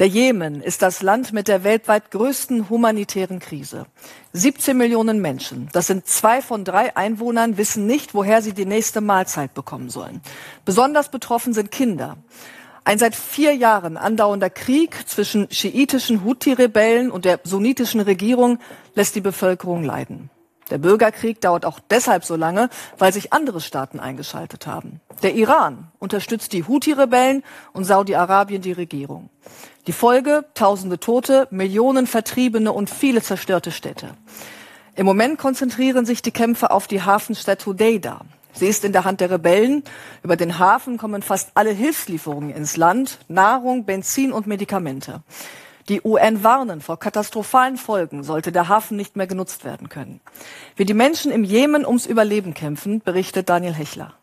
Der Jemen ist das Land mit der weltweit größten humanitären Krise. 17 Millionen Menschen, das sind zwei von drei Einwohnern, wissen nicht, woher sie die nächste Mahlzeit bekommen sollen. Besonders betroffen sind Kinder. Ein seit vier Jahren andauernder Krieg zwischen schiitischen Houthi-Rebellen und der sunnitischen Regierung lässt die Bevölkerung leiden. Der Bürgerkrieg dauert auch deshalb so lange, weil sich andere Staaten eingeschaltet haben. Der Iran unterstützt die Houthi-Rebellen und Saudi-Arabien die Regierung. Die Folge tausende Tote, Millionen Vertriebene und viele zerstörte Städte. Im Moment konzentrieren sich die Kämpfe auf die Hafenstadt Hodeida. Sie ist in der Hand der Rebellen. Über den Hafen kommen fast alle Hilfslieferungen ins Land, Nahrung, Benzin und Medikamente. Die UN warnen vor katastrophalen Folgen, sollte der Hafen nicht mehr genutzt werden können. Wie die Menschen im Jemen ums Überleben kämpfen, berichtet Daniel Hechler.